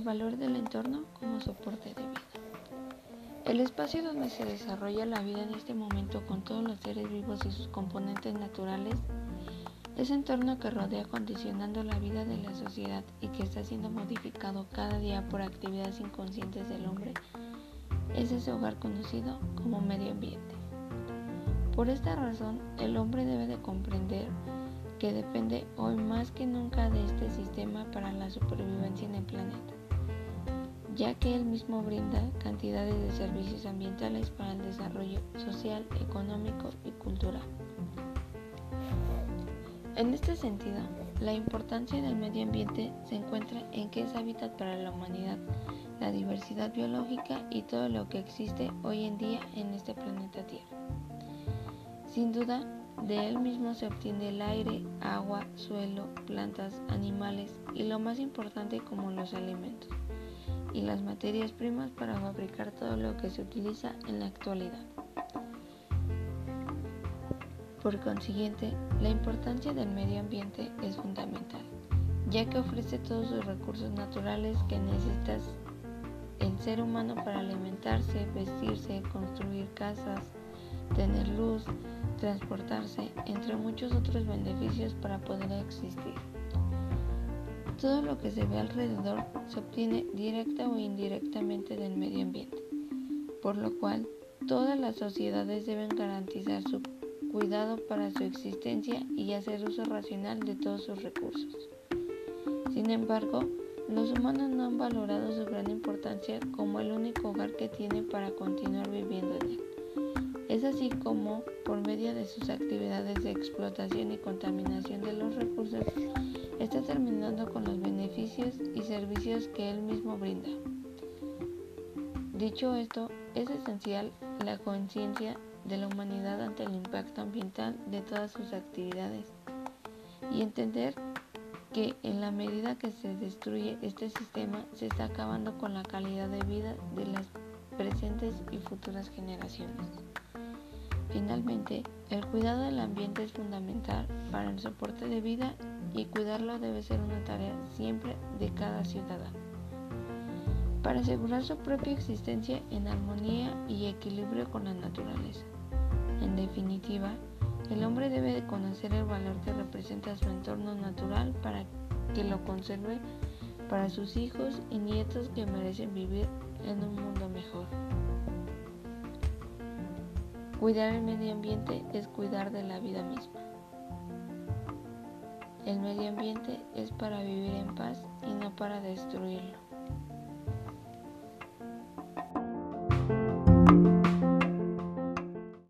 valor del entorno como soporte de vida. El espacio donde se desarrolla la vida en este momento con todos los seres vivos y sus componentes naturales, ese entorno que rodea condicionando la vida de la sociedad y que está siendo modificado cada día por actividades inconscientes del hombre, es ese hogar conocido como medio ambiente. Por esta razón, el hombre debe de comprender que depende hoy más que nunca de este sistema para la supervivencia en el planeta ya que él mismo brinda cantidades de servicios ambientales para el desarrollo social, económico y cultural. En este sentido, la importancia del medio ambiente se encuentra en que es hábitat para la humanidad, la diversidad biológica y todo lo que existe hoy en día en este planeta Tierra. Sin duda, de él mismo se obtiene el aire, agua, suelo, plantas, animales y lo más importante como los alimentos y las materias primas para fabricar todo lo que se utiliza en la actualidad. Por consiguiente, la importancia del medio ambiente es fundamental, ya que ofrece todos los recursos naturales que necesita el ser humano para alimentarse, vestirse, construir casas, tener luz, transportarse, entre muchos otros beneficios para poder existir. Todo lo que se ve alrededor se obtiene directa o indirectamente del medio ambiente, por lo cual todas las sociedades deben garantizar su cuidado para su existencia y hacer uso racional de todos sus recursos. Sin embargo, los humanos no han valorado su gran importancia como el único hogar que tienen para continuar viviendo en él. Es así como, por medio de sus actividades de explotación y contaminación de los recursos, está terminando con los beneficios y servicios que él mismo brinda. Dicho esto, es esencial la conciencia de la humanidad ante el impacto ambiental de todas sus actividades y entender que en la medida que se destruye este sistema se está acabando con la calidad de vida de las presentes y futuras generaciones. Finalmente, el cuidado del ambiente es fundamental para el soporte de vida y cuidarlo debe ser una tarea siempre de cada ciudadano. Para asegurar su propia existencia en armonía y equilibrio con la naturaleza. En definitiva, el hombre debe de conocer el valor que representa su entorno natural para que lo conserve para sus hijos y nietos que merecen vivir en un mundo mejor. Cuidar el medio ambiente es cuidar de la vida misma. El medio ambiente es para vivir en paz y no para destruirlo.